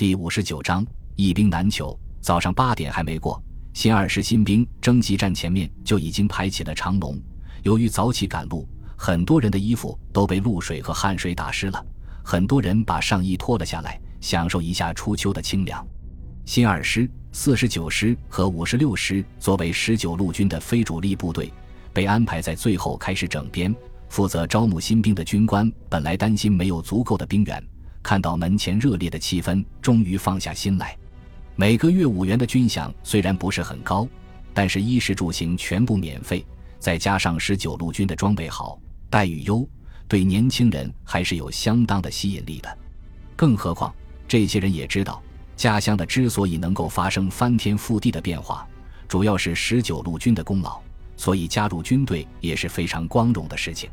第五十九章一兵难求。早上八点还没过，新二师新兵征集站前面就已经排起了长龙。由于早起赶路，很多人的衣服都被露水和汗水打湿了。很多人把上衣脱了下来，享受一下初秋的清凉。新二师、四十九师和五十六师作为十九路军的非主力部队，被安排在最后开始整编。负责招募新兵的军官本来担心没有足够的兵源，看到门前热烈的气氛，终于放下心来。每个月五元的军饷虽然不是很高，但是衣食住行全部免费，再加上十九路军的装备好、待遇优，对年轻人还是有相当的吸引力的。更何况这些人也知道。家乡的之所以能够发生翻天覆地的变化，主要是十九路军的功劳，所以加入军队也是非常光荣的事情。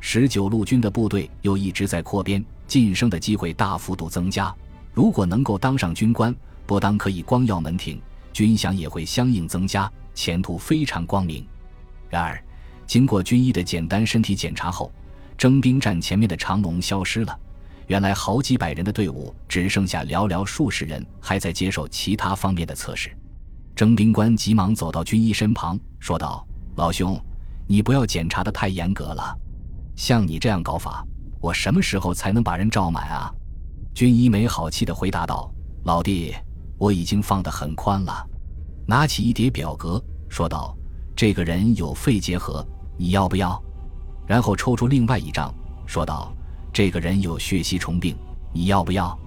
十九路军的部队又一直在扩编，晋升的机会大幅度增加。如果能够当上军官，不当可以光耀门庭，军饷也会相应增加，前途非常光明。然而，经过军医的简单身体检查后，征兵站前面的长龙消失了。原来好几百人的队伍只剩下寥寥数十人还在接受其他方面的测试。征兵官急忙走到军医身旁，说道：“老兄，你不要检查的太严格了。像你这样搞法，我什么时候才能把人招满啊？”军医没好气的回答道：“老弟，我已经放得很宽了。”拿起一叠表格，说道：“这个人有肺结核，你要不要？”然后抽出另外一张，说道。这个人有血吸虫病，你要不要？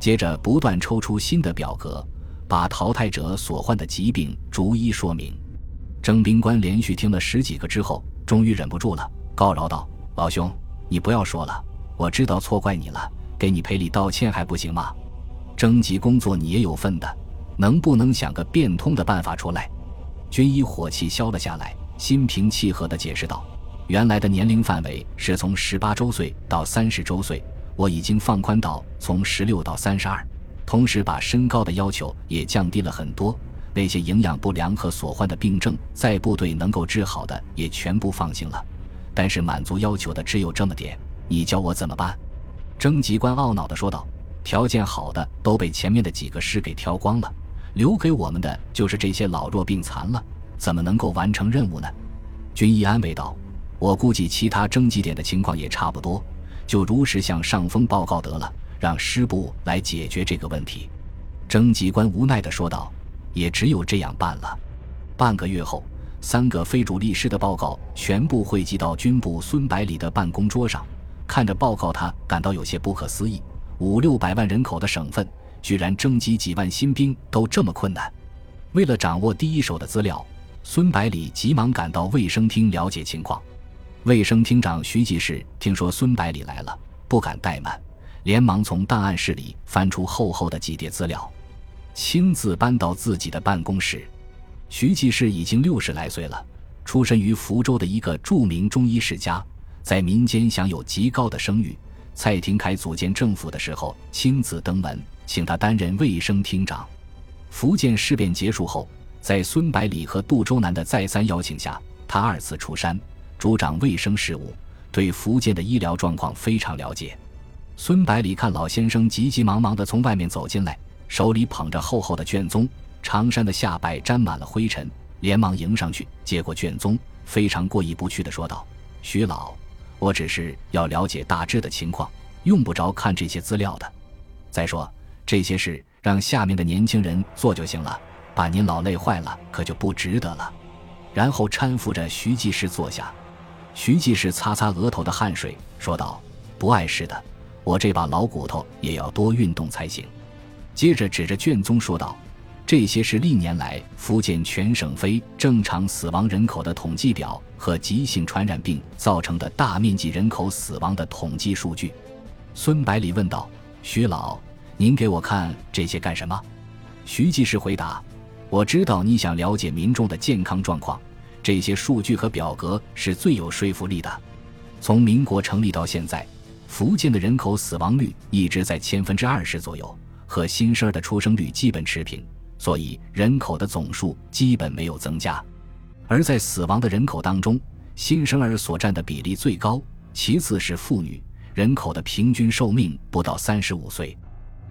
接着不断抽出新的表格，把淘汰者所患的疾病逐一说明。征兵官连续听了十几个之后，终于忍不住了，告饶道：“老兄，你不要说了，我知道错怪你了，给你赔礼道歉还不行吗？征集工作你也有份的，能不能想个变通的办法出来？”军医火气消了下来，心平气和地解释道。原来的年龄范围是从十八周岁到三十周岁，我已经放宽到从十六到三十二，同时把身高的要求也降低了很多。那些营养不良和所患的病症，在部队能够治好的也全部放行了。但是满足要求的只有这么点，你教我怎么办？征集官懊恼地说道：“条件好的都被前面的几个师给挑光了，留给我们的就是这些老弱病残了，怎么能够完成任务呢？”军医安慰道。我估计其他征集点的情况也差不多，就如实向上峰报告得了，让师部来解决这个问题。征集官无奈地说道：“也只有这样办了。”半个月后，三个非主力师的报告全部汇集到军部孙百里的办公桌上。看着报告，他感到有些不可思议：五六百万人口的省份，居然征集几万新兵都这么困难。为了掌握第一手的资料，孙百里急忙赶到卫生厅了解情况。卫生厅长徐继士听说孙百里来了，不敢怠慢，连忙从档案室里翻出厚厚的几叠资料，亲自搬到自己的办公室。徐继士已经六十来岁了，出身于福州的一个著名中医世家，在民间享有极高的声誉。蔡廷锴组建政府的时候，亲自登门请他担任卫生厅长。福建事变结束后，在孙百里和杜周南的再三邀请下，他二次出山。主掌卫生事务，对福建的医疗状况非常了解。孙百里看老先生急急忙忙地从外面走进来，手里捧着厚厚的卷宗，长衫的下摆沾满了灰尘，连忙迎上去接过卷宗，非常过意不去地说道：“徐老，我只是要了解大致的情况，用不着看这些资料的。再说这些事让下面的年轻人做就行了，把您老累坏了，可就不值得了。”然后搀扶着徐继士坐下。徐继士擦擦额头的汗水，说道：“不碍事的，我这把老骨头也要多运动才行。”接着指着卷宗说道：“这些是历年来福建全省非正常死亡人口的统计表和急性传染病造成的大面积人口死亡的统计数据。”孙百里问道：“徐老，您给我看这些干什么？”徐继士回答：“我知道你想了解民众的健康状况。”这些数据和表格是最有说服力的。从民国成立到现在，福建的人口死亡率一直在千分之二十左右，和新生儿的出生率基本持平，所以人口的总数基本没有增加。而在死亡的人口当中，新生儿所占的比例最高，其次是妇女。人口的平均寿命不到三十五岁。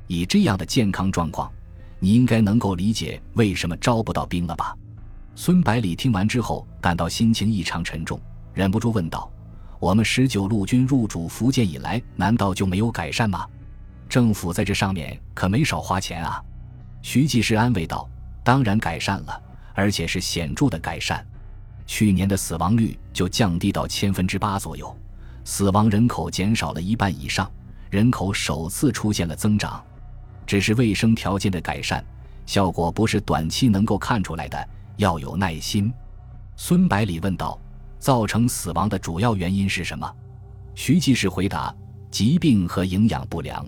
以这样的健康状况，你应该能够理解为什么招不到兵了吧？”孙百里听完之后，感到心情异常沉重，忍不住问道：“我们十九路军入主福建以来，难道就没有改善吗？政府在这上面可没少花钱啊？”徐继世安慰道：“当然改善了，而且是显著的改善。去年的死亡率就降低到千分之八左右，死亡人口减少了一半以上，人口首次出现了增长。只是卫生条件的改善，效果不是短期能够看出来的，要有耐心。”孙百里问道：“造成死亡的主要原因是什么？”徐继世回答：“疾病和营养不良。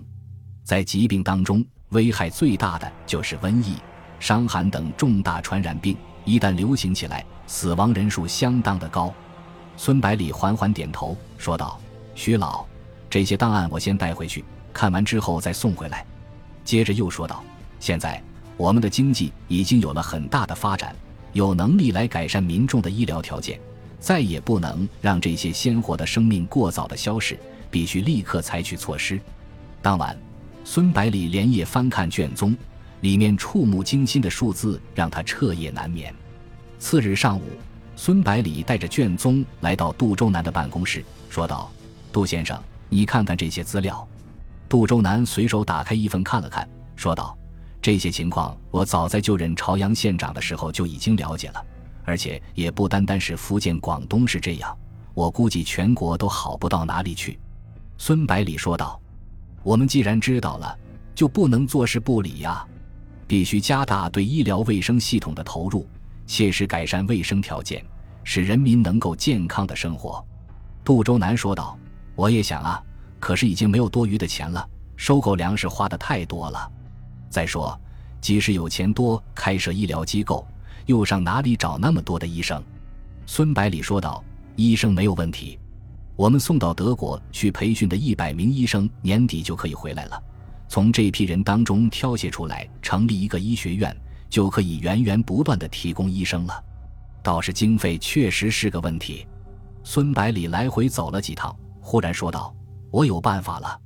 在疾病当中。”危害最大的就是瘟疫、伤寒等重大传染病，一旦流行起来，死亡人数相当的高。孙百里缓缓点头，说道：“徐老，这些档案我先带回去，看完之后再送回来。”接着又说道：“现在我们的经济已经有了很大的发展，有能力来改善民众的医疗条件，再也不能让这些鲜活的生命过早的消逝，必须立刻采取措施。”当晚。孙百里连夜翻看卷宗，里面触目惊心的数字让他彻夜难眠。次日上午，孙百里带着卷宗来到杜周南的办公室，说道：“杜先生，你看看这些资料。”杜周南随手打开一份看了看，说道：“这些情况我早在就任朝阳县长的时候就已经了解了，而且也不单单是福建、广东是这样，我估计全国都好不到哪里去。”孙百里说道。我们既然知道了，就不能坐视不理呀！必须加大对医疗卫生系统的投入，切实改善卫生条件，使人民能够健康的生活。杜周南说道：“我也想啊，可是已经没有多余的钱了，收购粮食花的太多了。再说，即使有钱多开设医疗机构，又上哪里找那么多的医生？”孙百里说道：“医生没有问题。”我们送到德国去培训的一百名医生，年底就可以回来了。从这批人当中挑选出来，成立一个医学院，就可以源源不断的提供医生了。倒是经费确实是个问题。孙百里来回走了几趟，忽然说道：“我有办法了。”